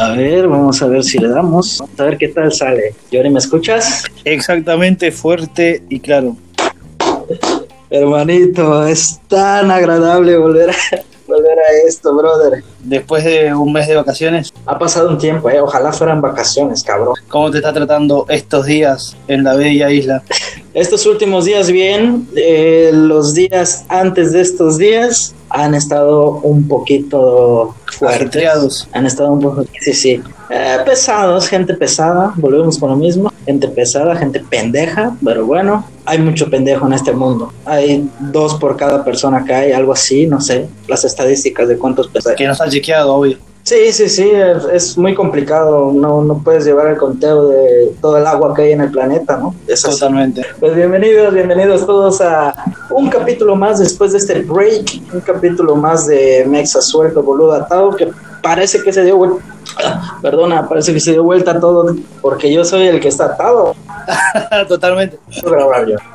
A ver, vamos a ver si le damos. Vamos a ver qué tal sale. Yori, ¿me escuchas? Exactamente, fuerte y claro. Hermanito, es tan agradable volver a, volver a esto, brother. Después de un mes de vacaciones, Ha pasado un tiempo, eh. Ojalá fueran vacaciones, cabrón. ¿cómo te está tratando estos días en la bella isla? Estos últimos días bien, eh, los días antes de estos días han estado un poquito fuertes. Ajetreados. Han estado un poco, sí, sí. Eh, pesados, gente pesada, volvemos con lo mismo. Gente pesada, gente pendeja, pero bueno, hay mucho pendejo en este mundo. Hay dos por cada persona que hay, algo así, no sé, las estadísticas de cuántos pesados. Que nos han chequeado, obvio. Sí, sí, sí, es, es muy complicado, no, no puedes llevar el conteo de todo el agua que hay en el planeta, ¿no? Totalmente. Pues bienvenidos, bienvenidos todos a un capítulo más después de este break, un capítulo más de Mexa Suelto, boludo atado, que parece que se dio vuelta, perdona, parece que se dio vuelta todo, porque yo soy el que está atado. Totalmente.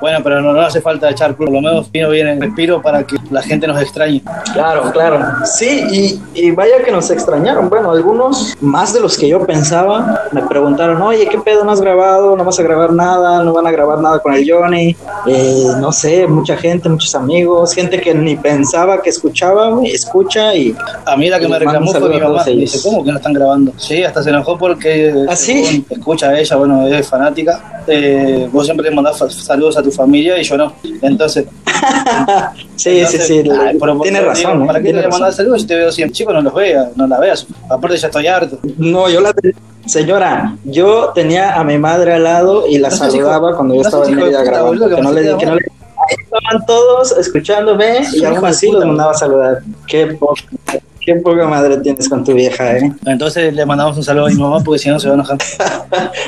Bueno, pero no, no hace falta echar por lo menos vino bien en respiro para que la gente nos extrañe. Claro, claro. Sí, y, y vaya que nos extrañaron. Bueno, algunos, más de los que yo pensaba, me preguntaron, oye, ¿qué pedo no has grabado? ¿No vas a grabar nada? ¿No van a grabar nada con el Johnny? Eh, no sé, mucha gente, muchos amigos, gente que ni pensaba que escuchaba, escucha y... A mí la que me reclamó fue mi mamá. Dice, ¿cómo que no están grabando? Sí, hasta se enojó porque ¿Ah, sí? según escucha a ella, bueno, es fanática. eh, vos siempre le mandás saludos a tu familia y yo no. Entonces, sí, entonces, sí, sí, ay, pero tiene digo, razón. ¿Para ¿eh? qué Tiene le mandás saludos si te veo siempre? Chico, no los vea, no la veas. Aparte ya estoy harto. No, yo la señora, yo tenía a mi madre al lado y la No saludaba hijo- cuando yo no estaba en Mérida grabando. que Que no le, que no le- Ahí estaban todos escuchándome y de así los mandaba a saludar. Qué poca, qué poca madre tienes con tu vieja, ¿eh? Entonces le mandamos un saludo a mi mamá porque si no se va a enojar.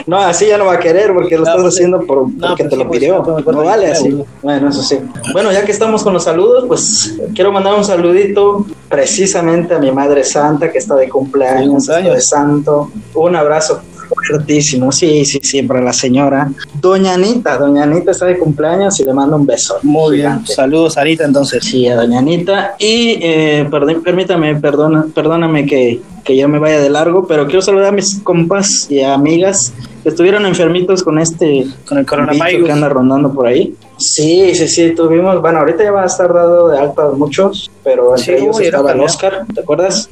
No, así ya no va a querer porque lo No, estás pues, haciendo por, no, porque pues te lo pues, pidió. no, vale así. Bueno, eso sí. Bueno, ya que estamos con los saludos, pues quiero mandar un saludito precisamente a mi madre santa que está de cumpleaños, está de santo. Un abrazo fuertísimo, sí, sí, para la señora. Doña Anita, Doña Anita está de cumpleaños y le mando un beso. Muy bien. Saludos, Arita, entonces. Sí, a Doña Anita. Y eh, perdón- permítame, perdona, perdóname que, que yo me vaya de largo, pero quiero saludar a mis compas y amigas que estuvieron enfermitos con este Con el coronavirus. que anda rondando por ahí. Sí, sí, sí, tuvimos, bueno, ahorita ya va a estar dado de alta muchos, pero entre Sí, ellos estaba el. Oscar, ¿te acuerdas?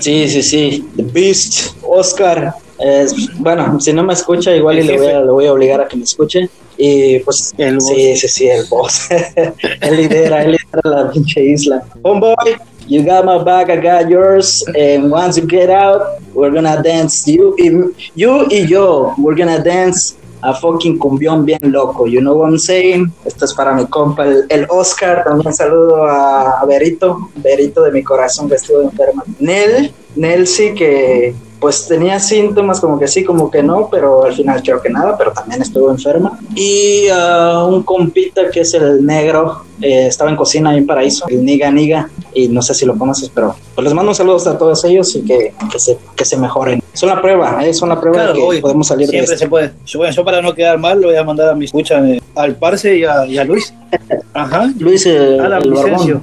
Sí, sí, sí, The Beast, Oscar. Es- bueno, si no me escucha, igual y le voy, a, le voy a obligar a que me escuche. Y pues, El sí, sí, sí, el boss. él lidera, él lidera la pinche isla. Homeboy, you got my back, I got yours. And once you get out, we're gonna dance. You y, you y yo, we're gonna dance a fucking cumbión bien loco. You know what I'm saying? Esto es para mi compa, el, el Oscar. También saludo a, Berito, Berito de mi corazón que estuvo enferma. Nel, Nel sí que pues tenía síntomas como que sí, como que no, pero al final creo que nada, pero también estuvo enferma. Y ah, un compita que es el negro, eh, estaba en cocina en Paraíso, el Niga Niga, y no sé si lo conoces, pero pues les mando un saludo a todos ellos y que, que, se, que se mejoren. Son la prueba, eh, son la prueba Claro, de que obvio. podemos salir de Siempre esto. se puede. Yo, bueno, yo para no quedar mal, le voy a mandar a mi escucha eh, al Parce y a, y a Luis. Ajá. Luis, eh, A la el barbón.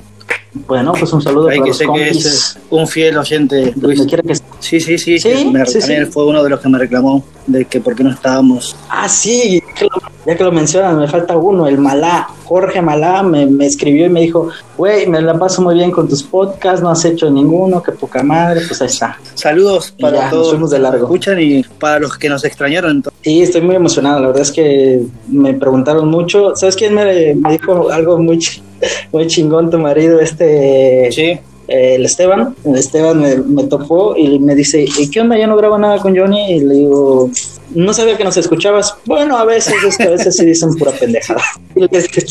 Bueno, pues un saludo para que los sé que compis. es eh, un fiel oyente, Luis. que Sí, sí, sí. Sí, que me- sí, sí. fue uno de los que me reclamó de que por qué no estábamos. Ah, sí, que lo- ya que lo mencionas, me falta uno, el Malá. Jorge Malá me, me escribió y me dijo, güey, me la paso muy bien con tus podcasts, no has hecho ninguno, qué poca madre, pues ahí está. Saludos Y para ya, nos todos fuimos de largo. escuchan y para los que nos extrañaron. Sí, estoy muy emocionado, la verdad es que me preguntaron mucho. ¿Sabes quién me, me dijo algo muy, muy chingón tu marido, este... Sí, el Esteban, el Esteban me, me topó y me dice, ¿y qué onda? ¿Ya no grabo nada con Johnny? Y le digo, no sabía que nos escuchabas. Bueno, a veces, a veces sí dicen pura pendejada.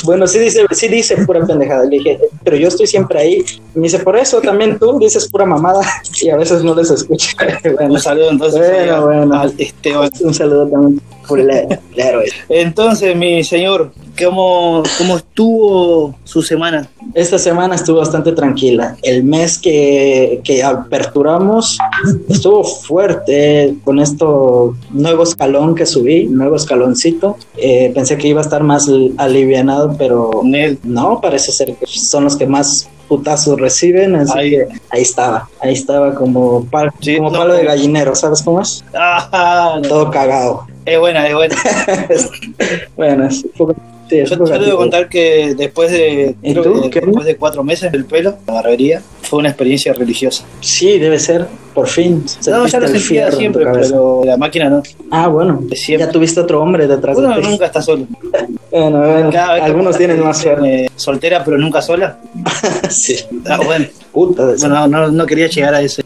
Bueno, sí dice, sí dice pura pendejada. Le dije, pero yo estoy siempre ahí. Y me dice, por eso también tú dices pura mamada y a veces no les escucho. bueno, un saludo entonces Bueno, bueno. al Esteban. un saludo también por el, el héroe. Entonces, mi señor, ¿cómo, cómo estuvo su semana? Esta semana estuvo bastante tranquila. El mes que, que aperturamos estuvo fuerte con esto nuevo escalón que subí, nuevo escaloncito. Eh, pensé que iba a estar más alivianado, pero Nel, no, parece ser que son los que más putazos reciben, así Ahí. que ahí estaba, ahí estaba como, pal- Sí, como no, palo de gallinero, ¿sabes cómo es? Ah, no. Todo cagado. Es buena, es buena. bueno, sí, Yo, yo debo contar que después de, después de cuatro meses del pelo, la barbería, fue una experiencia religiosa. Sí, debe ser, por fin. No, ya lo sentía siempre, pero la máquina no. Ah, bueno, siempre. ya tuviste otro hombre detrás Uno de ti. nunca está solo. Bueno, bueno, algunos tienen más suerte. Soltera, pero nunca sola. sí, Ah, bueno, puta. de- Bueno, no, no quería llegar a ese,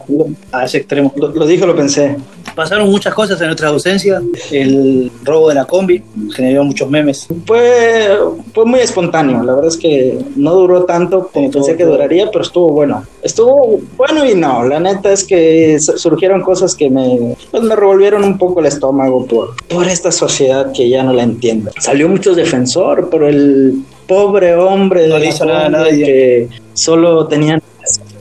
a ese extremo. Lo, lo dijo, lo pensé. Pasaron muchas cosas en nuestra ausencia. El robo de la combi generó muchos memes. Fue, fue muy espontáneo, la verdad es que no duró tanto como pensé que duraría, pero estuvo bueno. Estuvo bueno y no, la neta es que su- surgieron cosas que me, pues me revolvieron un poco el estómago por, por esta sociedad que ya no la entiendo. Salió mucho defensor, pero el pobre hombre No de le la hizo nada nadie. que solo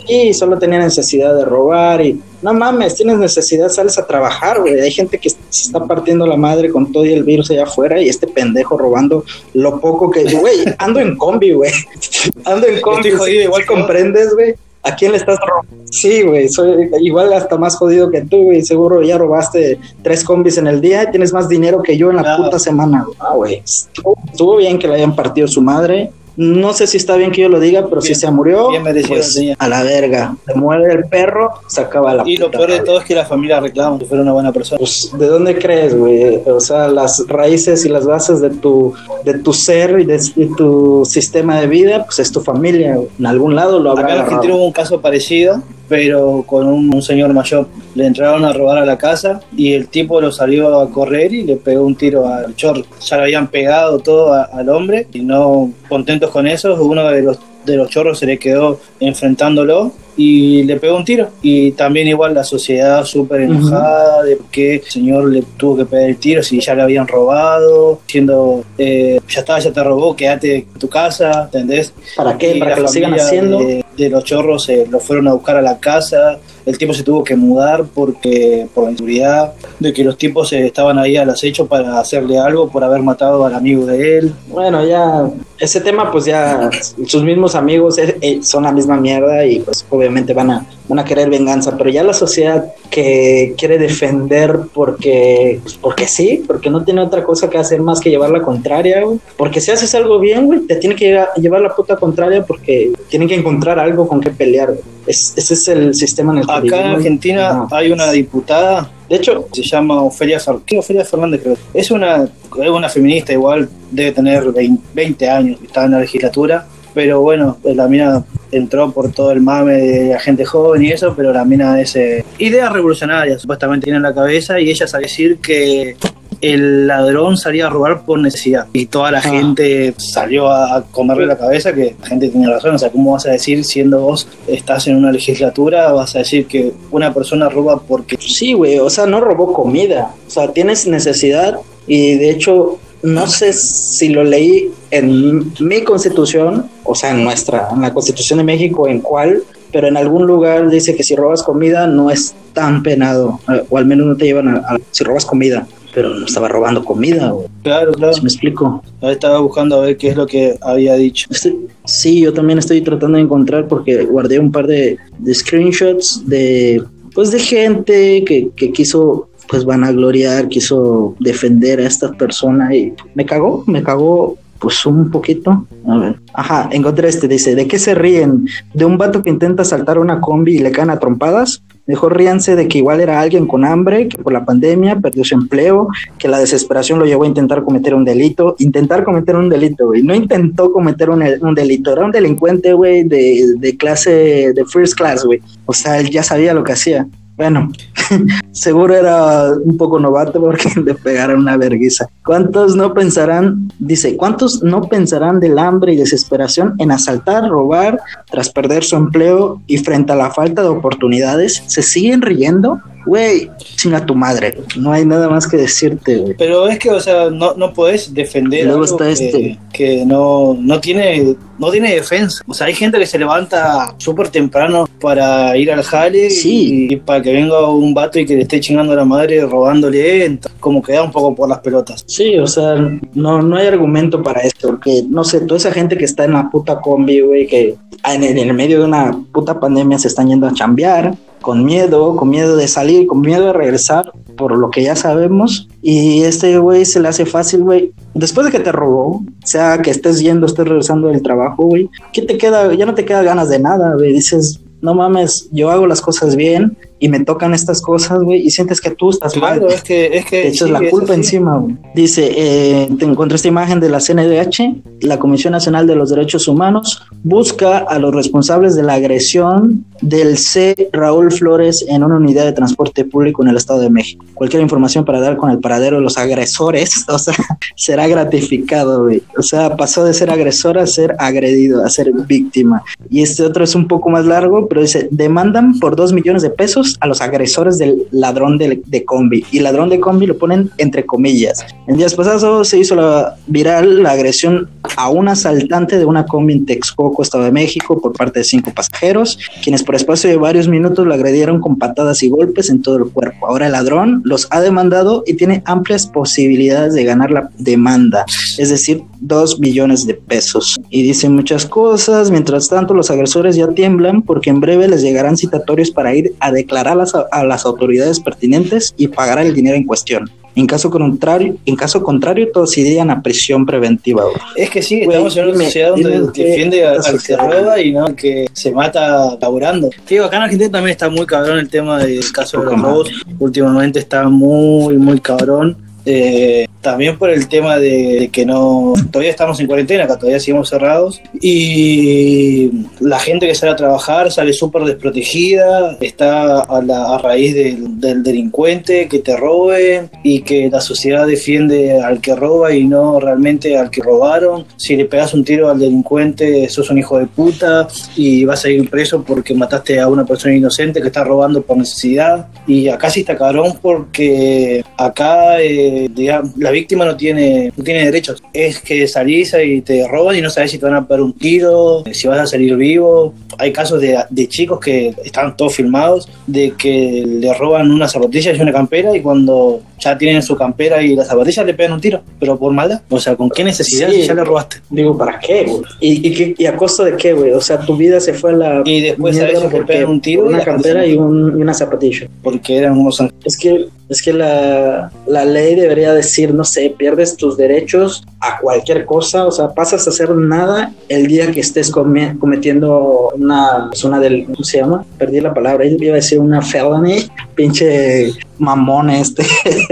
y solo tenía necesidad de robar y no mames, tienes necesidad, sales a trabajar, güey. Hay gente que se está partiendo la madre con todo y el virus allá afuera y este pendejo robando lo poco que, güey, ando en combi, güey. Ando en combi, jodido ¿sí- igual comprendes, güey. ¿A quién le estás robando? Sí, güey, soy igual hasta más jodido que tú, güey. Seguro ya robaste tres combis en el día y tienes más dinero que yo en la puta semana. Ah, güey. Estuvo, estuvo bien que le hayan partido su madre. No sé si está bien que yo lo diga, pero si Bien- se murió, bien merecido pues, a la verga. Se muere el perro, se acaba la Y lo peor de todo es que la familia reclama que fuera una buena persona. Pues, ¿de dónde crees, güey? O sea, las raíces y las bases de tu, de tu ser y de, de tu sistema de vida, pues es tu familia. En algún lado lo habrá Acá en Argentina hubo un caso parecido, pero con un, un señor mayor. Le entraron a robar a la casa y el tipo lo salió a correr y le pegó un tiro al chorro. Ya le habían pegado todo a- al hombre y no contentos con eso, uno de los, de los chorros se le quedó enfrentándolo y le pegó un tiro. Y también igual la sociedad súper enojada de que el señor le tuvo que pegar el tiro si ya le habían robado, diciendo, eh, ya está, ya te robó, quédate en tu casa, ¿entendés? ¿Para qué? Y ¿Para que lo sigan haciendo? De, de los chorros eh, lo fueron a buscar a la casa. El tipo se tuvo que mudar porque por la inseguridad de que los tipos eh, estaban ahí al acecho para hacerle algo por haber matado al amigo de él. Bueno, ya ese tema, pues ya sus mismos amigos eh, eh, son la misma mierda y pues obviamente van a, van a querer venganza, pero ya la sociedad que quiere defender porque, pues, porque sí, porque no tiene otra cosa que hacer más que llevar la contraria, güey. Porque si haces algo bien, güey, te tiene que llevar, la puta contraria porque tienen que encontrar algo con que pelear. Es- ese es el sistema en el que Acá en. Argentina No. hay una diputada, De hecho, se llama Ofelia. Ofelia Fernández, creo. Es una, es una feminista igual, debe tener 20, 20 años, está en la legislatura. Pero bueno, pues la mina entró por todo el mame de la gente joven y eso, pero la mina es eh, idea revolucionaria, supuestamente tiene en la cabeza, y ella sabe decir que el ladrón salía a robar por necesidad. Y toda la Ah. gente salió a comerle la cabeza que la gente tiene razón. O sea, ¿cómo vas a decir, siendo vos, estás en una legislatura, vas a decir que una persona roba porque Sí, güey, o sea, no robó comida. O sea, tienes necesidad y de hecho, no sé si lo leí en mi constitución, o sea, en nuestra, en la constitución de México, en cuál, pero en algún lugar dice que si robas comida no es tan penado, eh, o al menos no te llevan a, a- si robas comida, pero no estaba robando comida. Claro, claro. ¿Sí me explico? Ahí estaba buscando a ver qué es lo que había dicho. Estoy- sí, yo también estoy tratando de encontrar porque guardé un par de, de screenshots de pues de gente que, que quiso pues vanagloriar, quiso defender a esta persona y me cagó, me cagó pues un poquito. A ver. Ajá, encontré este, dice, ¿de qué se ríen? ¿De un vato que intenta saltar una combi y le caen a trompadas? Mejor ríanse de que igual era alguien con hambre, que por la pandemia perdió su empleo, que la desesperación lo llevó a intentar cometer un delito. Intentar cometer un delito, güey. No intentó cometer un, un delito, era un delincuente, güey, de, de clase, de first class, güey. O sea, él ya sabía lo que hacía. Bueno, seguro era un poco novato porque le pegaron una verguiza. ¿Cuántos no pensarán, dice, cuántos no pensarán del hambre y desesperación en asaltar, robar, tras perder su empleo y frente a la falta de oportunidades, se siguen riendo? Güey, chinga tu madre, no hay nada más que decirte, güey. Pero es que, o sea, no, no podés defender Luego algo está que, este. que no, no tiene no tiene defensa. O sea, hay gente que se levanta súper temprano para ir al jale Sí. y, para que venga un vato y que le esté chingando a la madre robándole, como que da un poco por las pelotas. Sí, o sea, no, no hay argumento para esto, porque, no sé, toda esa gente que está en la puta combi, güey, que en el, en el medio de una puta pandemia se están yendo a chambear, con miedo, con miedo de salir, con miedo de regresar, por lo que ya sabemos. Y este güey se le hace fácil, güey. Después de que te robó, sea que estés yendo, estés regresando del trabajo, güey, ¿qué te queda? Ya no te queda ganas de nada, güey. Dices, no mames, yo hago las cosas bien y me tocan estas cosas, güey, y sientes que tú estás Claro, mal. es que, es que Te echas sí, la culpa encima, güey. Dice, eh, te encontré esta imagen de la CNDH, la Comisión Nacional de los Derechos Humanos, busca a los responsables de la agresión del C. Raúl Flores en una unidad de transporte público en el Estado de México. Cualquier información para dar con el paradero de los agresores, o sea, será gratificado, güey. O sea, pasó de ser agresor a ser agredido, a ser víctima. Y este otro es un poco más largo, pero dice, demandan por dos millones de pesos a los agresores del ladrón de, de combi. Y ladrón de combi lo ponen entre comillas. En días pasados se hizo la, viral la agresión a un asaltante de una combi en Texcoco, Estado de México, por parte de cinco pasajeros, quienes por espacio de varios minutos lo agredieron con patadas y golpes en todo el cuerpo. Ahora el ladrón los ha demandado y tiene amplias posibilidades de ganar la demanda, es decir, dos millones de pesos. Y dicen muchas cosas, mientras tanto los agresores ya tiemblan porque en breve les llegarán citatorios para ir a declarar a las, a las autoridades pertinentes y pagar el dinero en cuestión. En caso contrario, en caso contrario todos irían a prisión preventiva. güey. Es que sí, estamos en una dime- sociedad donde defiende al que roba y no al que se mata laburando. Digo, acá en Argentina también está muy cabrón el tema del caso de los robos. Últimamente está muy, muy cabrón. Eh, también por el tema de, que no todavía estamos en cuarentena, todavía seguimos cerrados y la gente que sale a trabajar sale súper desprotegida, está a, la, a raíz del, del delincuente que te roben y que la sociedad defiende al que roba y no realmente al que robaron. Si le pegas un tiro al delincuente, sos un hijo de puta y vas a ir preso porque mataste a una persona inocente que está robando por necesidad. Y acá sí está cabrón porque acá eh, digamos, la víctima no tiene, no tiene derechos. Es que salís y te roban y no sabes si te van a pegar un tiro, si vas a salir vivo. Hay casos de, de chicos que están todos filmados de que le roban unas zapatillas y una campera y cuando ya tienen su campera y las zapatillas le pegan un tiro, pero por maldad. O sea, ¿con qué necesidad Sí. ya le robaste? Digo, ¿para qué, güey? ¿Y, y, a costo de qué, güey? O sea, tu vida se fue a la Y después a le porque- pegan un tiro una campera y, un- y una zapatilla. Porque eran unos. Es que, es que la, la ley debería decir, no sé, pierdes tus derechos a cualquier cosa, o sea, pasas a hacer nada el día que estés come- cometiendo una, pues, una del, ¿cómo se llama? Perdí la palabra, iba a decir una felony, pinche mamón este.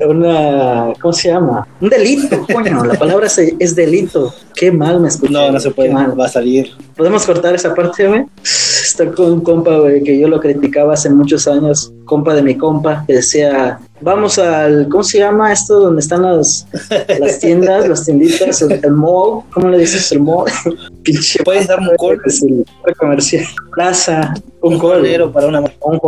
Una, ¿cómo se llama? Un delito, coño, la palabra es, es delito. Qué mal me escuché. No, no se puede, mal. va a salir. ¿Podemos cortar esa parte, güey? Estoy con un compa, güey, que yo lo criticaba hace muchos años, compa de mi compa, que decía, vamos al, ¿cómo se llama esto? Donde están las, las tiendas, las tienditas, el, el mall, ¿cómo le dices el mall? Pinche. ¿Puedes darme un el comercial. Plaza, un call, negro para una un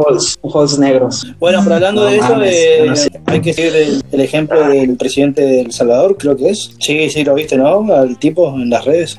un halls negros. Bueno, pero hablando No de eso, eh, no sé. hay que seguir el, el ejemplo del presidente de El Salvador, creo que es. Sí, sí, lo viste, ¿no? Al tipo en las redes.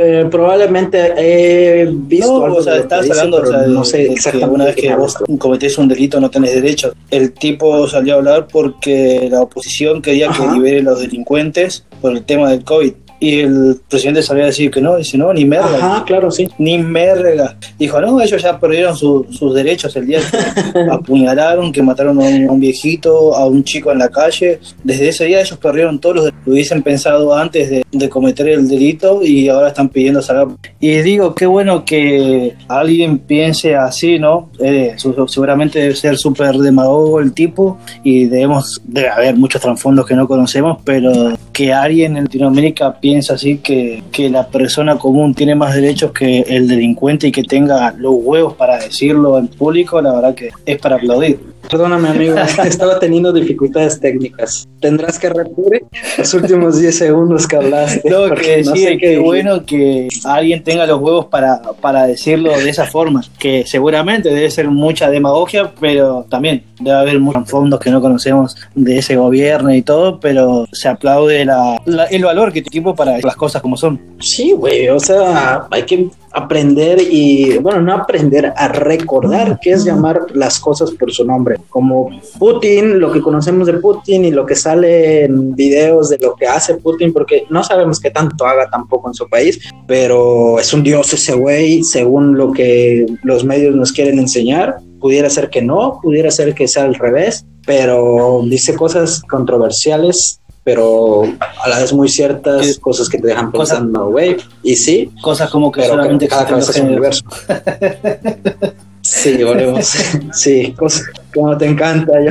Eh, probablemente he visto No, algo o sea, estás hablando, o sea, de- no sé exactamente una vez que vos cometés un delito no tenés derechos. El tipo salió a hablar porque la oposición quería Ajá. que libere los delincuentes por el tema del COVID. Y el presidente salió a decir que no, dice, no, ni merda. Ajá, claro, sí. Ni merga. Dijo, no, ellos ya perdieron su- sus derechos el día que apuñalaron, que mataron a un, a un viejito, a un chico en la calle. Desde ese día ellos perdieron todos los derechos. Lo hubiesen pensado antes de, de cometer el delito y ahora están pidiendo sacar. Y digo, qué bueno que alguien piense así, ¿no? Eh, su- seguramente debe ser súper demagogo el tipo y debemos, debe haber muchos trasfondos que no conocemos, pero que alguien en Latinoamérica piensa así que, que la persona común tiene más derechos que el delincuente y que tenga los huevos para decirlo en público, la verdad que es para aplaudir. Perdóname, amigo, estaba teniendo dificultades técnicas. Tendrás que repetir los últimos 10 segundos que hablaste. Porque que no sí, sé qué bueno que alguien tenga los huevos para, para decirlo de esa forma, que seguramente debe ser mucha demagogia, pero también debe haber muchos fondos que no conocemos de ese gobierno y todo, pero se aplaude la, la- el valor que tiene equipo para las cosas como son. Sí, güey, o sea, hay que aprender y, bueno, no aprender, a recordar qué es llamar las cosas por su nombre. Como Putin, lo que conocemos de Putin y lo que sale en videos de lo que hace Putin, porque no sabemos qué tanto haga tampoco en su país, pero es un dios ese güey, según lo que los medios nos quieren enseñar. Pudiera ser que no, pudiera ser que sea al revés, pero dice cosas controversiales pero a la vez muy ciertas, cosas que te dejan pensando, güey, y sí. Cosas como que pero solamente que cada cabeza es un universo. Sí, volvemos. Sí, cosas como te encanta, ya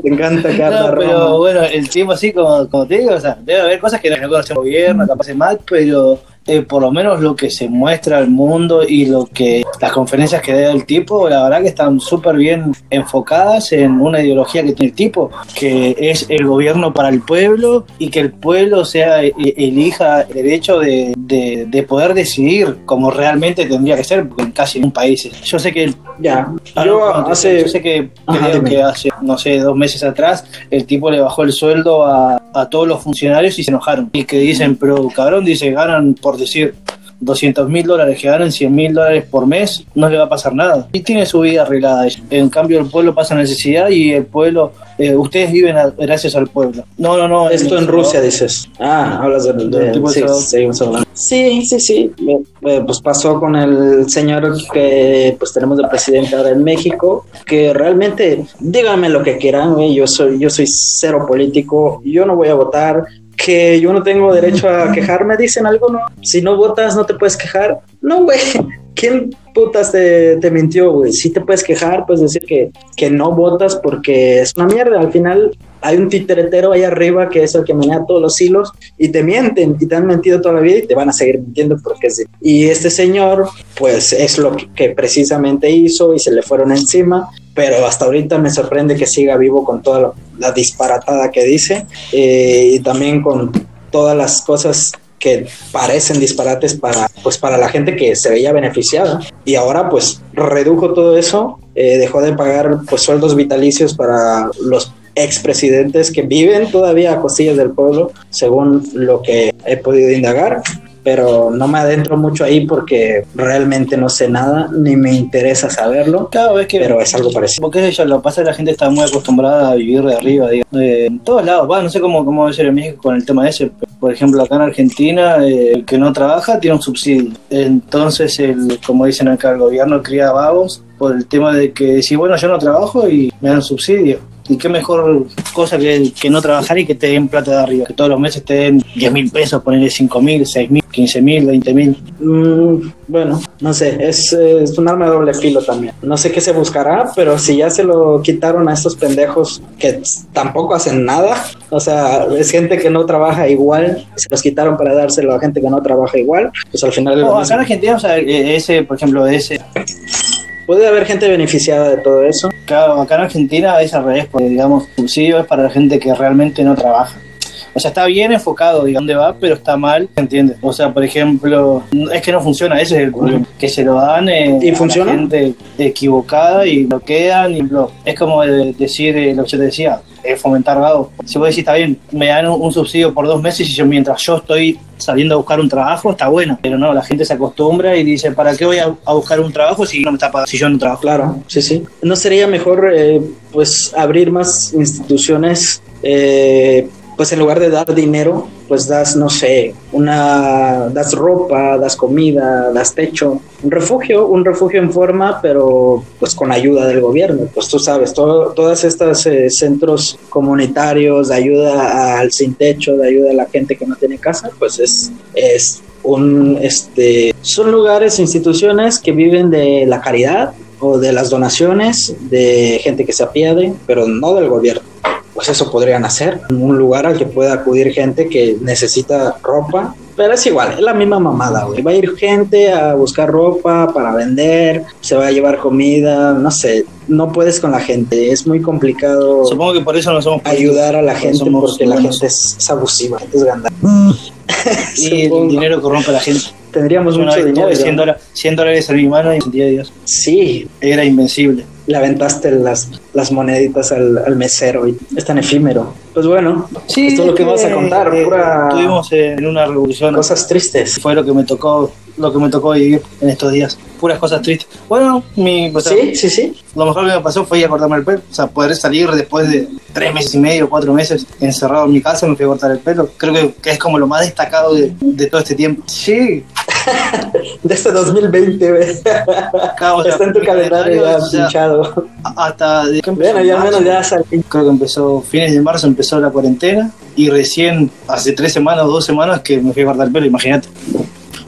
te encanta cada No, pero bueno, el tiempo así, como, como te digo, o sea, debe haber cosas que no conocemos el gobierno, capaz es mal, pero eh, por lo menos lo que se muestra al mundo y lo que las conferencias que da el tipo, la verdad que están súper bien enfocadas en una ideología que tiene el tipo, que es el gobierno para el pueblo y que el pueblo sea e, elija el derecho de, de, de poder decidir como realmente tendría que ser en casi un país. Yo sé que ya, yo, hace, yo sé que, creo que hace, no sé, dos meses atrás, el tipo le bajó el sueldo a, a todos los funcionarios y se enojaron. Y que dicen, pero cabrón, dice, ganan por decir 200 mil dólares que ganan 100 mil dólares por mes, no le va a pasar nada. Y tiene su vida arreglada. En cambio, el pueblo pasa necesidad y el pueblo, eh, ustedes viven a, gracias al pueblo. No, no, no. Esto en Rusia dices. Ah, hablas de, de, de sí, seguimos hablando. Sí, sí, sí. Eh, pues pasó con el señor que pues tenemos de presidente ahora en México, que realmente, díganme lo que quieran, yo soy, yo soy cero político, yo no voy a votar, que yo no tengo derecho a quejarme, dicen algo, no. Si no votas, no te puedes quejar. No, güey. ¿Quién putas te, te mintió, güey? Si te puedes quejar, puedes decir que, que no votas porque es una mierda. Al final hay un titeretero ahí arriba que es el que menea todos los hilos y te mienten y te han mentido toda la vida y te van a seguir mintiendo porque es de... Y este señor, pues es lo que precisamente hizo y se le fueron encima pero hasta ahorita me sorprende que siga vivo con toda la, la disparatada que dice eh, y también con todas las cosas que parecen disparates para pues para la gente que se veía beneficiada. Y ahora pues redujo todo eso eh, dejó de pagar pues sueldos vitalicios para los expresidentes que viven todavía a costillas del pueblo según lo que he podido indagar pero no me adentro mucho ahí porque realmente no sé nada ni me interesa saberlo. Claro, es que, pero es algo parecido. Porque eso lo pasa, la gente está muy acostumbrada a vivir de arriba, digamos. Eh, en todos lados, va, no sé cómo, cómo va a ser en México con el tema ese. Por ejemplo, acá en Argentina, eh, el que no trabaja tiene un subsidio. Entonces, el, como dicen acá, el gobierno cría vagos por el tema de que si bueno, yo no trabajo y me dan subsidio. Y qué mejor cosa que, que, no trabajar y que te den plata de arriba. Que todos los meses te den 10 mil pesos, ponerle 5 mil, 6 mil, 15 mil, 20 mil. Mm, bueno, no sé, es, es, un arma de doble filo también. No sé qué se buscará, pero si ya se lo quitaron a estos pendejos que tampoco hacen nada, o sea, es gente que no trabaja igual, se los quitaron para dárselo a gente que no trabaja igual, pues al final... No, acá en Argentina, o sea, ese, por ejemplo, ese puede haber gente beneficiada de todo eso. Claro, acá en Argentina es al revés, porque digamos, subsidio es para la gente que realmente no trabaja. O sea, está bien enfocado, digamos, dónde va, pero está mal, ¿entiendes? O sea, por ejemplo, es que no funciona, ese es el problema. Que se lo dan eh, ¿Y funciona? a la gente equivocada y lo quedan y lo... Es como decir eh, lo que yo te decía, eh, fomentar vagos. Si vos decís, está bien, me dan un, un, subsidio por dos meses y yo mientras yo estoy saliendo a buscar un trabajo, está bueno. Pero no, la gente se acostumbra y dice, ¿para qué voy a, a buscar un trabajo si no me está pagando, si yo no trabajo? Claro, sí, sí. ¿No sería mejor, eh, pues, abrir más instituciones eh, pues en lugar de dar dinero, pues das, no sé, una, das ropa, das comida, das techo, un refugio, un refugio en forma, pero pues con ayuda del gobierno. Pues tú sabes, todas estas eh, centros comunitarios de ayuda al sin techo, de ayuda a la gente que no tiene casa, pues es, es un, este, son lugares, instituciones que viven de la caridad o de las donaciones de gente que se apiade, pero no del gobierno pues eso podrían hacer. Un lugar al que pueda acudir gente que necesita ropa. Pero es igual, es la misma mamada, güey. Va a ir gente a buscar ropa para vender, se va a llevar comida, no sé. No puedes con la gente, es muy complicado. Supongo que por eso no somos ayudar a la gente porque la gente es, es abusiva, gente es ganda. y el dinero corrompe a la gente. Tendríamos mucho dinero. 100 dólares, 100 dólares en mi mano y sentía Dios. Sí. Era invencible le aventaste las, las moneditas al, al, mesero y es tan efímero. Pues bueno, sí, esto es lo que vas a contar, eh, pura... Estuvimos en una revolución. Cosas tristes. Fue lo que me tocó lo que me tocó vivir en estos días. Puras cosas tristes. Bueno, mi, o sea, Sí, sí, sí. lo mejor que me pasó fue ir a cortarme el pelo. O sea, poder salir después de tres meses y medio, cuatro meses encerrado en mi casa, me fui a cortar el pelo. Creo que, que es como lo más destacado de, de todo este tiempo. Sí, De este 2020, güey. Claro, o sea, Está en tu calendario ya o sea, pinchado. hasta de Bueno, ya menos ya salí. Creo que empezó fines de marzo, empezó la cuarentena y recién hace tres semanas o dos semanas que me fui a cortar el pelo, imagínate.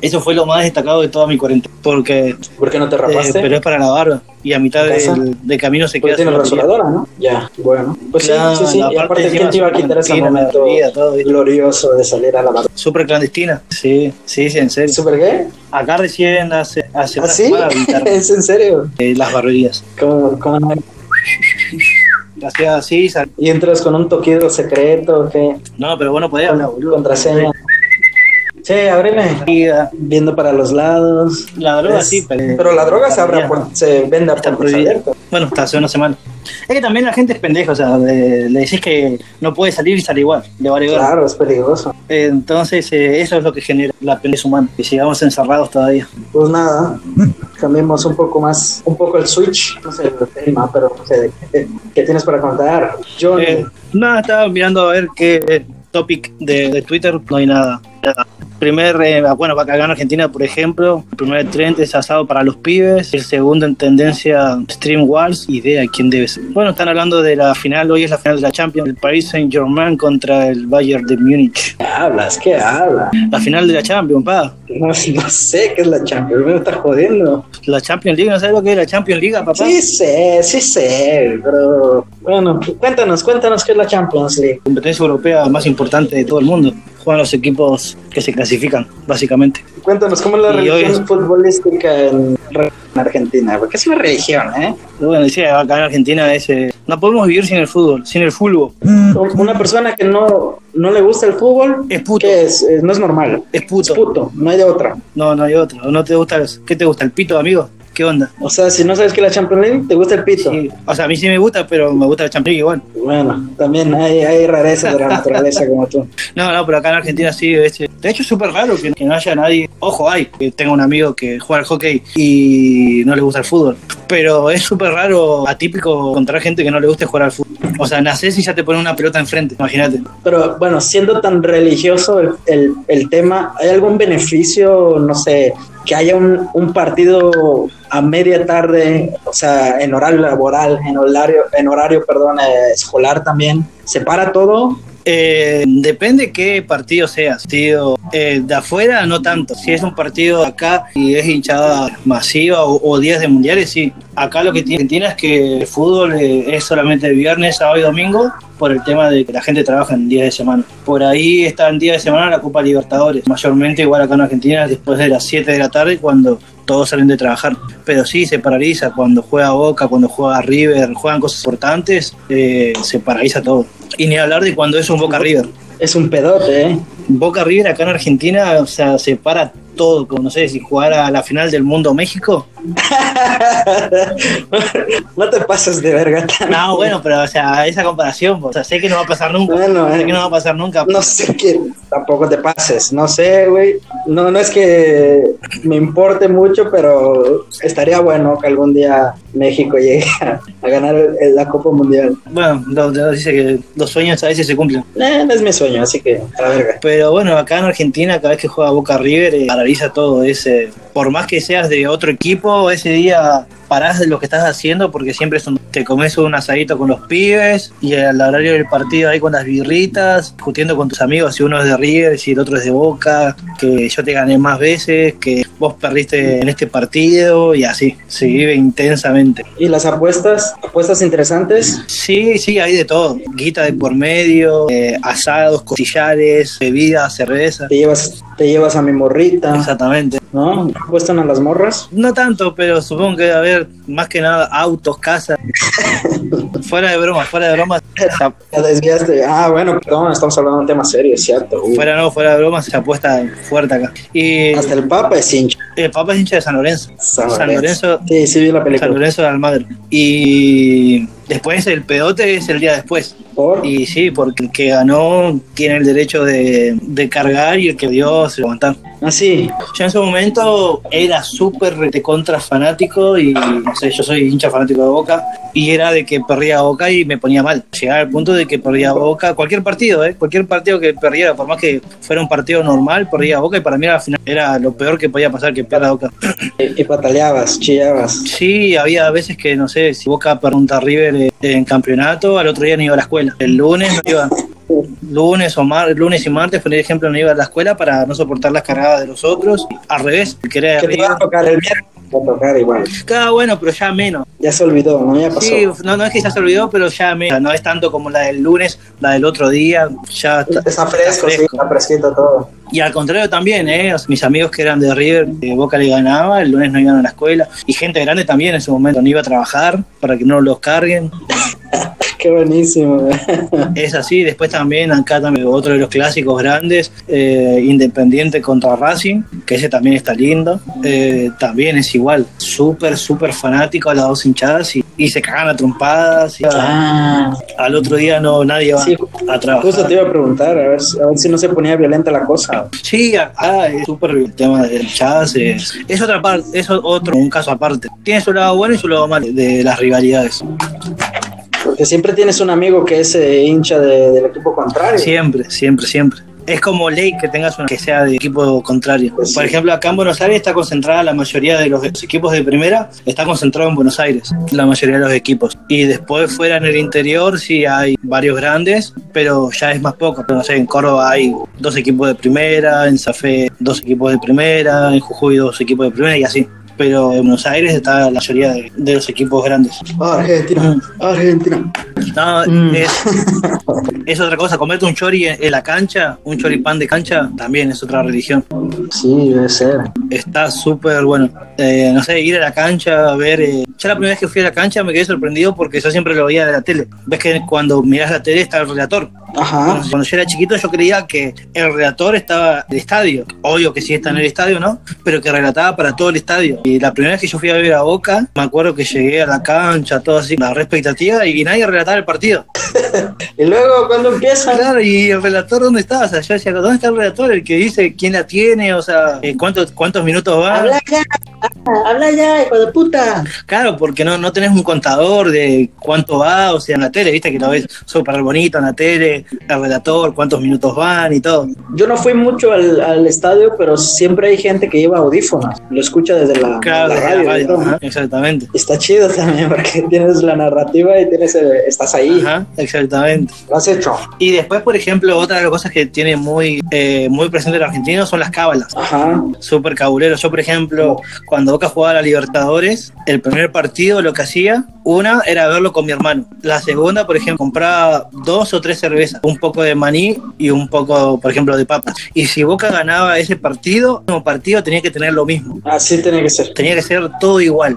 Eso fue lo más destacado de toda mi cuarentena, porque ¿Por qué no te eh, rapaste? pero es para la barba y a mitad del, del camino se queda batería. rasuradora, ¿no? Ya, bueno. Pues sí, Claro, sí, sí. la Y parte aparte, ¿quién te iba a quitar ese momento vida, todo, glorioso de salir a la barra? Súper clandestina. Sí, sí, sí, en serio. ¿Súper qué? Acá recién hace, hace ¿Ah, una sí? ¿Es en serio? eh, las barberías. ¿Cómo, cómo no? Hacía así, sal- ¿Y entras con un toquido secreto o qué? No, pero bueno, podía hablar, boludo. Contraseña. Sí, ábreme. Vida. Viendo para los lados. La droga Es- sí, pero... Pero la droga se, abre a Barbería. puer- se vende a Está abiertas. Bueno, hasta hace una semana. Es que también la gente es pendeja, o sea, le, le decís que no puede salir y sale igual, le vale ver. Claro, es peligroso. Entonces, eh, eso es lo que genera la pendeja humana, que sigamos encerrados todavía. Pues nada, cambiemos un poco más, un poco el switch, no sé el tema, pero no sé, ¿qué, qué tienes para contar? Yo, Eh, nada, estaba mirando a ver qué eh, topic de, de Twitter, no hay nada. nada. Primer, eh, bueno, acá en Argentina, por ejemplo, el primer trend es asado para los pibes, el segundo en tendencia Stream Wars, idea quién debe ser. Bueno, están hablando de la final, hoy es la final de la Champions, el Paris Saint Germain contra el Bayern de Múnich. ¿qué hablas? ¿Qué hablas? La final de la Champions, pa. No, no sé qué es la Champions, me está jodiendo. La Champions League, ¿no sabes lo que es la Champions League, papá? Sí sé, sí sé, pero bueno, cuéntanos, cuéntanos qué es la Champions League. competencia europea más importante de todo el mundo. Juegan los equipos que se clasifican, básicamente. Cuéntanos cómo es la Y hoy- religión futbolística en, en Argentina, porque es una religión, ¿eh? Bueno, decía acá en Argentina es, eh, no podemos vivir sin el fútbol, sin el fútbol. Una persona que no, no le gusta el fútbol, Es puto, ¿qué es? Eh, No es normal. es Es puto. puto, no hay de otra. No, no hay otro. ¿No te gusta? el- ¿Qué te gusta? ¿El pito, amigo? ¿Qué onda? O sea, si no sabes qué es la Champions League, te gusta el pito. Sí. O sea, a mí sí me gusta, pero me gusta la Champions League igual. Bueno, también hay, hay rarezas de la naturaleza como tú. No, no, pero acá en Argentina sí. es- de hecho, es súper raro que, que no haya nadie. Ojo, hay. Que tengo un amigo que juega al hockey y no le gusta el fútbol. Pero es súper raro, atípico, encontrar gente que no le guste jugar al fútbol. O sea, nacés y ya te ponen una pelota enfrente, imagínate. Pero bueno, siendo tan religioso el, el- el tema, ¿hay algún beneficio, no sé, que haya un, un partido a media tarde, o sea, en horario laboral, en horario, en horario, perdón, eh, escolar también? ¿Se para todo? Eh, depende qué partido sea. Partido eh, de afuera, no tanto. Si es un partido acá y es hinchada masiva o, o días de mundiales, sí. Acá lo que tiene Argentina es que el fútbol eh, es solamente viernes, sábado y domingo por el tema de que la gente trabaja en días de semana. Por ahí está en días de semana la Copa Libertadores. Mayormente igual acá en Argentina después de las 7 de la tarde cuando todos salen de trabajar. Pero sí, se paraliza cuando juega Boca, cuando juega River, juegan cosas importantes, eh, se paraliza todo. Y ni hablar de cuando es un Boca River. Es un pedote, ¿eh? Boca River acá en Argentina, o sea, se para todo, como no sé, si jugara a la final del mundo México. no te pases de verga. No, bueno, pero o sea, esa comparación, o sea, sé que no va a pasar nunca. Bueno, sé eh, que no va a pasar nunca. No sé qué, tampoco te pases, no sé, güey. No, no es que me importe mucho, pero estaría bueno que algún día México llegue a, a ganar la Copa Mundial. Bueno, lo- lo dice que los sueños a veces se cumplen. Eh, no es mi sueño, así que a la verga. Pero bueno, acá en Argentina, cada vez que juega Boca River, eh, todo. Ese, por más que seas de otro equipo, ese día parás de lo que estás haciendo porque siempre son, te comes un asadito con los pibes y al horario del partido ahí con las birritas, discutiendo con tus amigos si uno es de River, si el otro es de Boca, que yo te gané más veces, que vos perdiste en este partido y así, se vive intensamente. ¿Y las apuestas? ¿Apuestas interesantes? Sí, sí, hay de todo. Guita de por medio, eh, asados, costillares, bebidas, cerveza. Te llevas, te llevas a mi morrita, Exactamente. ¿no? ¿Apuestan a las morras? No tanto, pero supongo que debe haber más que nada autos, casas. fuera de broma, fuera de broma. Ya desviaste. Ah, bueno, perdón, estamos hablando de un tema serio, es cierto. Fuera no, fuera de broma se apuesta fuerte acá. Y Hasta el Papa es hincha. el Papa es hincha de San Lorenzo. San San Lorenzo. Lorenzo, Sí, sí vi la San película. Lorenzo de Almagro. Y después el pedote es el día después. ¿Por? Y sí, porque el que ganó tiene el derecho de, de cargar y el que dio se lo. Ah, sí. Yo en ese momento era súper de contra fanático y no sé, yo soy hincha fanático de Boca y era de que perdía Boca y me ponía mal. Llegaba al punto de que perdía Boca, cualquier partido, ¿eh? cualquier partido que perdiera, por más que fuera un partido normal, perdía Boca y para mí al final era lo peor que podía pasar que pierda Boca. Y, y pataleabas, chillabas. Sí, había veces que, no sé, si Boca pregunta a River eh, en campeonato, al otro día no iba a la escuela. El lunes no iba. Lunes o mar, lunes y martes, por ejemplo, no iba a la escuela para no soportar las cargadas de los otros. Al revés, el que era de ¿Qué te iba a tocar el viernes? Va a tocar igual. Cada bueno, pero ya menos. Ya se olvidó, ¿no? Ya pasó. Sí, no, no es que ya se olvidó, pero ya menos. No es tanto como la del lunes, la del otro día. Ya está, Está fresco, sí, fresco. está fresquito todo. Y al contrario también, ¿eh? Mis amigos que eran de River, de Boca le ganaba, el lunes no iban a la escuela. Y gente grande también en ese momento no iba a trabajar para que no los carguen. Qué buenísimo. Es así, después también acá también otro de los clásicos grandes, eh, Independiente contra Racing, que ese también está lindo, eh, también es igual, súper, súper fanático a las dos hinchadas y, y se cagan a trompadas y Ah, al otro día no nadie va Sí, a trabajar. justo te iba a preguntar, a ver, si- a ver si no se ponía violenta la cosa. Sí, acá es súper el tema de hinchadas, es, es otra parte, es otro, un caso aparte. Tiene su lado bueno y su lado malo de las rivalidades. Porque siempre tienes un amigo que es eh, hincha de- del equipo contrario. Siempre, siempre, siempre. Es como ley que tengas una que sea de equipo contrario. Pues sí. Por ejemplo, acá en Buenos Aires está concentrada la mayoría de los equipos de primera, está concentrado en Buenos Aires, la mayoría de los equipos. Y después fuera en el interior sí hay varios grandes, pero ya es más poco. No sé, en Córdoba hay dos equipos de primera, en Zafé dos equipos de primera, en Jujuy dos equipos de primera y así. Pero en Buenos Aires está la mayoría de, de los equipos grandes. Argentina, Argentina. No, Mm. es, es otra cosa. Comerte un chori en, en la cancha, un choripán de cancha, también es otra religión. Sí, debe ser. Está súper bueno. Eh, no sé, ir a la cancha, ver. eh, Ya la primera vez que fui a la cancha me quedé sorprendido porque yo siempre lo veía de la tele. Ves que cuando miras la tele está el relator. Ajá. Cuando, cuando yo era chiquito yo creía que el relator estaba en el estadio. Obvio que sí está en el estadio, ¿no? Pero que relataba para todo el estadio. Y la primera vez que yo fui a ver a Boca, me acuerdo que llegué a la cancha, todo así, la re expectativa y, nadie relataba el partido. Y luego, cuando empieza, Claro, y el relator, ¿dónde está? O sea, yo decía, ¿dónde está el relator? El que dice quién la tiene, o sea, eh, cuántos, cuántos minutos va. habla ya, habla ya, hijo de puta. Claro, porque no, no tenés un contador de cuánto va, o sea, en la tele, viste que lo ves súper bonito en la tele, el relator, cuántos minutos van y todo. Yo no fui mucho al, al estadio, pero siempre hay gente que lleva audífonos. Lo escucha desde la, Claro, la de la radio. radio, ¿no? exactamente. Está chido también porque tienes la narrativa y tienes el- estás ahí. Ajá, exactamente. Lo has hecho. Y después, por ejemplo, otra de las cosas que tiene muy, eh, muy presente el argentino son las cábalas. Ajá. súper cabulero. Yo, por ejemplo, cuando Boca jugaba a la Libertadores, el primer partido lo que hacía, una era verlo con mi hermano. La segunda, por ejemplo, compraba dos o tres cervezas, un poco de maní y un poco, por ejemplo, de papas. Y si Boca ganaba ese partido, el partido tenía que tener lo mismo. Así tiene que ser. Tenía que ser todo igual.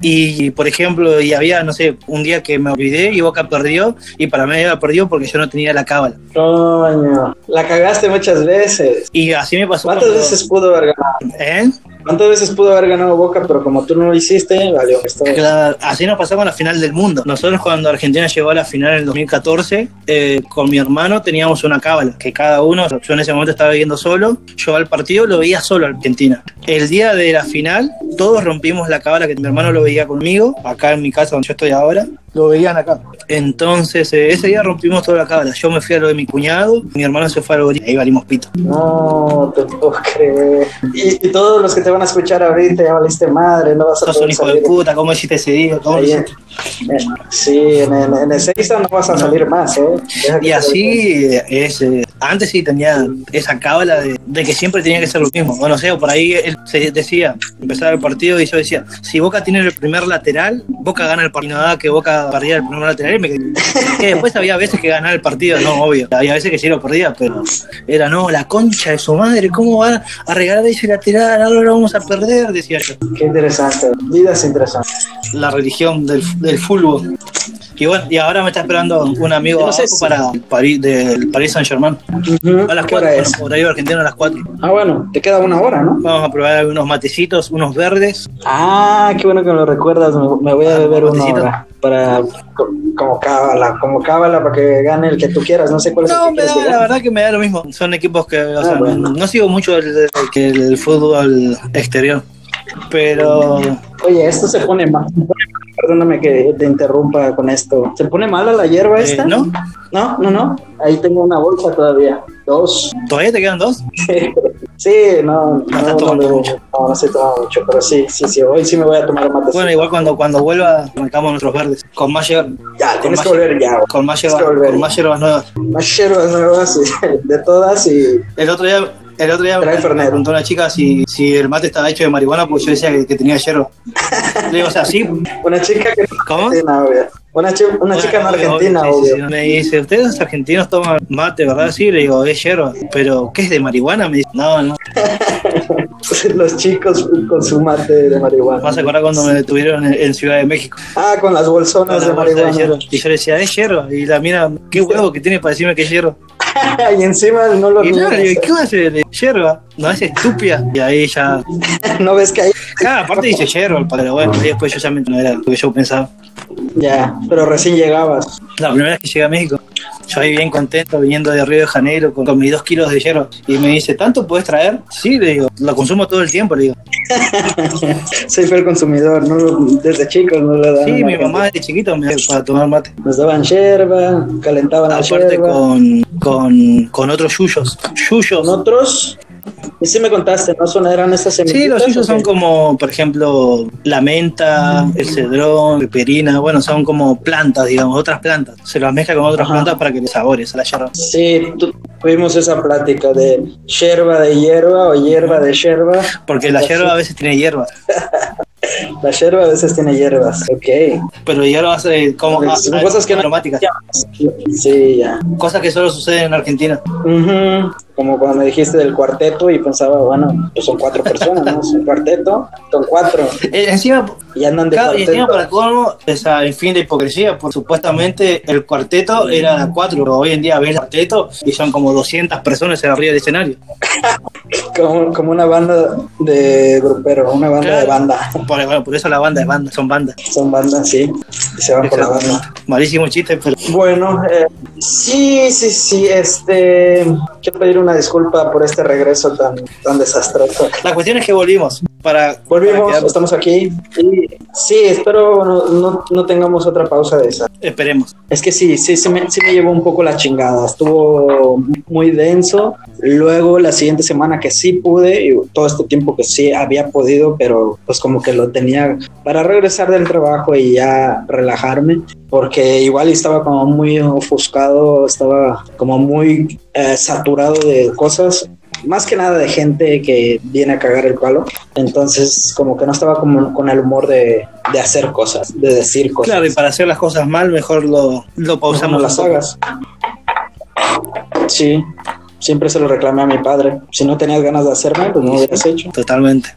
Y, por ejemplo, y había, no sé, un día que me olvidé y Boca perdió, y para mí había perdido porque yo no tenía la cábala. Coño. La cagaste muchas veces. Y así me pasó. ¿Cuántas cuando- veces pudo haber ganado? ¿Eh? ¿Cuántas veces pudo haber ganado Boca? Pero como tú no lo hiciste, valió. Claro, así nos pasó con la final del mundo. Nosotros cuando Argentina llegó a la final en el 2014, eh, con mi hermano teníamos una cábala, que cada uno, yo en ese momento estaba viviendo solo, yo al partido lo veía solo Argentina. El día de la final, todos rompimos la cábala que mi hermano lo veía conmigo, acá en mi casa donde yo estoy ahora, lo veían acá. Entonces, eh, ese día rompimos toda la cábala. Yo me fui a lo de mi cuñado, mi hermano se fue a lo de ahí valimos pito. No te puedo creer. Y, y todos los que te van a escuchar ahorita, ya valiste madre, no vas a Sos un hijo de salir. puta, ¿cómo hiciste ese día? ¿Cómo hiciste? Sí, en el, en el Seiza no vas a salir más, ¿eh? Deja Y así es. eh, antes sí tenía esa cábala de, de que siempre tenía que ser lo mismo. O no sé, o por ahí él se decía, empezaba el partido y yo decía, si Boca tiene el primer lateral, Boca gana el partido. No da que Boca perdía el primer lateral y me que después había veces que ganaba el partido, no, obvio. Había veces que sí lo perdía, pero era no, la concha de su madre, ¿cómo va a regalar ese lateral? Ahora lo vamos a perder, decía yo. Qué interesante. Vidas interesantes. La religión del, del fútbol. Y bueno, y ahora me está esperando un amigo No sé si- para París, del Paris Saint Germain. Ujú, A las ¿Qué hora 4, es? horario argentino a las 4. Ah, bueno, te queda una hora, ¿no? Vamos a probar unos matecitos, unos verdes. Ah, qué bueno que me lo recuerdas. Me, me voy a Ah, beber una matecito. hora para co- como cábala, como cábala para que gane el que tú quieras. No sé cuál es No, el que me da, que la verdad que me da lo mismo. Son equipos que, o Ah, sea, bueno. no sigo mucho el, el- que el fútbol exterior. Pero Oye, esto se pone mal. Perdóname que te interrumpa con esto. ¿Se pone mala la hierba eh, esta? no, no, no, no. Ahí tengo una bolsa todavía. Dos. todavía te quedan dos. Sí, no, no, no, tomando no, mucho. no, no se toma mucho, pero sí, sí, sí. Hoy sí me voy a tomar mate. Bueno, igual cuando, cuando vuelva, marcamos nuestros verdes. Con más hierba. ya, tienes que volver ya. Con más hierbas, con más hierbas nuevas. Más hierbas nuevas de todas y El otro día, el otro día Trae me preguntó una chica si, si el mate estaba hecho de marihuana, porque yo decía que, que tenía hierba. Le digo, o sea, sí. una chica que ¿Cómo? Una, chi- una chica no Obvio, argentina, obvio, sí, obvio. sí, sí. Me dice, ¿ustedes argentinos toman mate, verdad? Sí, le digo, es hierba. ¿Pero qué es de marihuana? Me dice, no, no. Los chicos con su mate de marihuana. Vas a acordar cuando me detuvieron en, en Ciudad de México. Ah, con las bolsonas Con de la de marihuana. hierba. Y yo le decía, es hierba. Y la mira, qué huevo que tiene para decirme que es hierba. y encima no lo Y no, le digo, niegas. ¿qué va a hacer de hierba? No, es estúpida. Y ahí ya. no ves que ahí. Cada aparte dice hierba, pero bueno, y después yo ya me no era lo que yo pensaba. Ya, pero recién llegabas. La primera vez que llegué a México, yo ahí bien contento viniendo de Río de Janeiro con, con mis dos kilos de hierba. Y me dice, ¿tanto puedes traer? Sí, le digo, lo consumo todo el tiempo, le digo. Soy fiel consumidor, no lo- desde chicos no le dan. Sí, la mi mamá de chiquito me para tomar mate. Nos daban yerba, calentaban la Aparte yerba. con, con, con otros yuyos. Yuyos. Con otros, y sí me contaste, ¿no? Son, eran estas semillitas. Sí, los ¿o son como, por ejemplo, la menta, el cedrón, peperina, bueno, son como plantas, digamos, otras plantas. Se las mezcla con otras Ajá. plantas para que le sabores a la yerba. Sí, tu- tuvimos esa plática de yerba de hierba o hierba de yerba. Porque la yerba a veces tiene hierba, La yerba a veces tiene hierbas. Ok. pero hierbas eh, como Son a- cosas que no- aromáticas, Sí, ya. cosas que solo suceden en Argentina. Ujú. Como cuando me dijiste del cuarteto y pensaba, bueno, pues son cuatro personas, ¿no? Es un cuarteto, son cuatro. Eh, encima, Y andan de Claro, y encima cuarteto. para colmo, esa en fin de hipocresía, por supuestamente el cuarteto era de cuatro, pero hoy en día ves el cuarteto y son como 200 personas arriba del escenario. Como, como una banda de grupero, una banda Claro. de banda. Por, bueno, por eso la banda es banda, son bandas. Son bandas, sí. Y se van por la banda. Malísimo chiste, pero Bueno, eh, sí, sí, sí, este, quiero pedir una disculpa por este regreso tan, tan desastroso. la cuestión es que volvimos para para Volvimos, quedar- estamos aquí y sí, espero no, no, no tengamos otra pausa de esa. esperemos. Es que sí, sí, sí me, sí me llevó un poco la chingada, estuvo muy denso. Luego la siguiente semana que sí pude, y todo este tiempo que sí había podido, pero pues como que lo tenía para regresar del trabajo y ya relajarme, porque igual estaba como muy ofuscado, estaba como muy eh, saturado de cosas. Más que nada de gente que viene a cagar el palo. Entonces, como que no estaba como con el humor de, de hacer cosas, de decir cosas. Claro, y para hacer las cosas mal, mejor lo, lo pausamos no las hagas. Sí, siempre se lo reclamé a mi padre. Si no tenías ganas de hacerme, pues no lo hubieras hecho. Totalmente.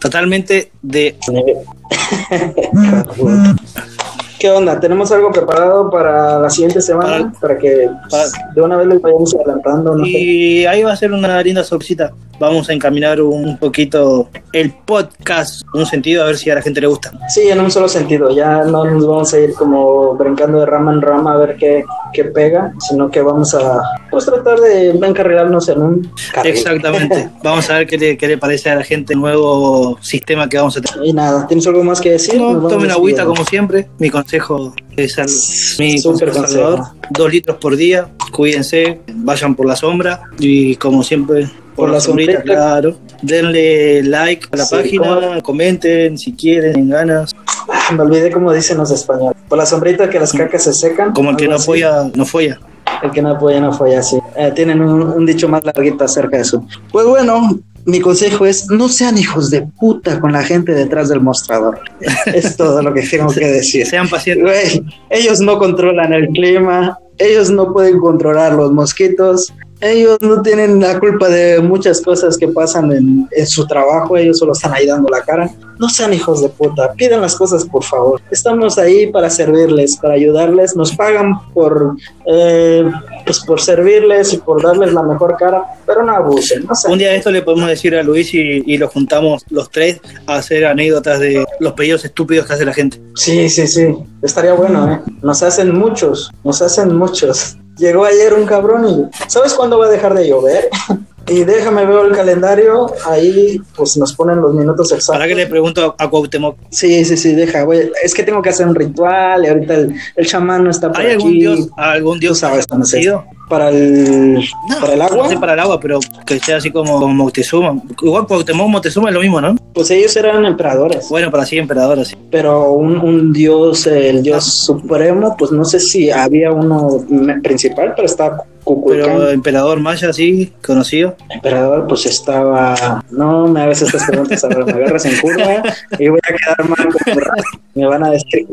Totalmente de. ¿Qué onda? ¿Tenemos algo preparado para la siguiente semana? Para, que pues, de una vez les vayamos adelantando. No sé. Y ahí va a ser una linda sorpresita. Vamos a encaminar un poquito el podcast, en un sentido, a ver si a la gente le gusta. Sí, en un solo sentido. Ya no nos vamos a ir como brincando de rama en rama a ver qué, qué pega, sino que vamos a pues, tratar de encarrilarnos en un carril. Exactamente. Vamos a ver qué le, qué le parece a la gente el nuevo sistema que vamos a tener. Y nada, ¿tienes algo más que decir? No, tomen agüita como siempre. Mi consejo es al, mi consejo. salvador. Dos litros por día. Cuídense, vayan por la sombra y como siempre por, la sombrita, claro. Denle like a la Sí, página, ¿cómo? comenten si quieren, en ganas. Ah, me olvidé cómo dicen los españoles. Por la sombrita que las cacas se secan. Como el que no así. apoya, no folla. El que no apoya, no apoya, sí. Eh, tienen un, un dicho más larguito acerca de eso. Pues bueno, mi consejo es no sean hijos de puta con la gente detrás del mostrador. es todo lo que tengo que decir. Sean pacientes. Ellos no controlan el clima, ellos no pueden controlar los mosquitos, Ellos no tienen la culpa de muchas cosas que pasan en, en su trabajo, ellos solo están ahí dando la cara. No sean hijos de puta, pidan las cosas por favor. Estamos ahí para servirles, para ayudarles, nos pagan por, eh, pues por servirles y por darles la mejor cara, pero no abusen. No sean Un día de esto le podemos decir a Luis y, y lo juntamos los tres a hacer anécdotas de los pedidos estúpidos que hace la gente. Sí, sí, sí. Estaría bueno, ¿eh? Nos hacen muchos, nos hacen muchos. Llegó ayer un cabrón y ¿sabes cuándo va a dejar de llover? Y déjame ver el calendario, ahí pues nos ponen los minutos ¿Para exactos. que le pregunto a Cuauhtémoc? Sí, sí, sí, deja, güey. Es que tengo que hacer un ritual y ahorita el, el chamán no está por ¿Hay algún aquí. dios, algún dios Tú sabes cómo es conocido? Para el, No, para el agua, No sé para el agua, pero que sea así como, como Moctezuma. Igual Cuauhtémoc Moctezuma es lo mismo, ¿no? pues ellos eran emperadores. Bueno, para sí, emperador, así. pero un, un dios, eh, el dios supremo, pues no sé si había uno principal, pero está Kukulcán. Pero emperador maya, sí, conocido. emperador, pues estaba. No me hagas estas preguntas, ahora me agarras en curva y voy a quedar mal. como. Me van a decir,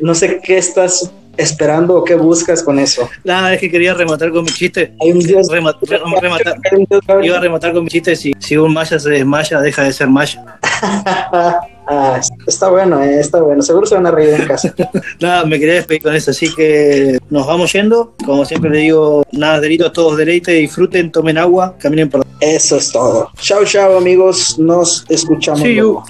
no sé qué estás esperando o qué buscas con eso. Nada, es que quería rematar con mi chiste. Hay un dios. Rema- re- rematar. hay un dios- Iba a rematar con mi chiste. Si, si un maya se desmaya, deja de ser maya. Ah, está bueno, eh, está bueno. Seguro se van a reír en casa. Nada, me quería despedir con eso. Así que nos vamos yendo. Como siempre le digo, nada delito, todos deleite, disfruten, tomen agua, caminen por Eso es todo. Chao, chao, amigos. Nos escuchamos. Luego.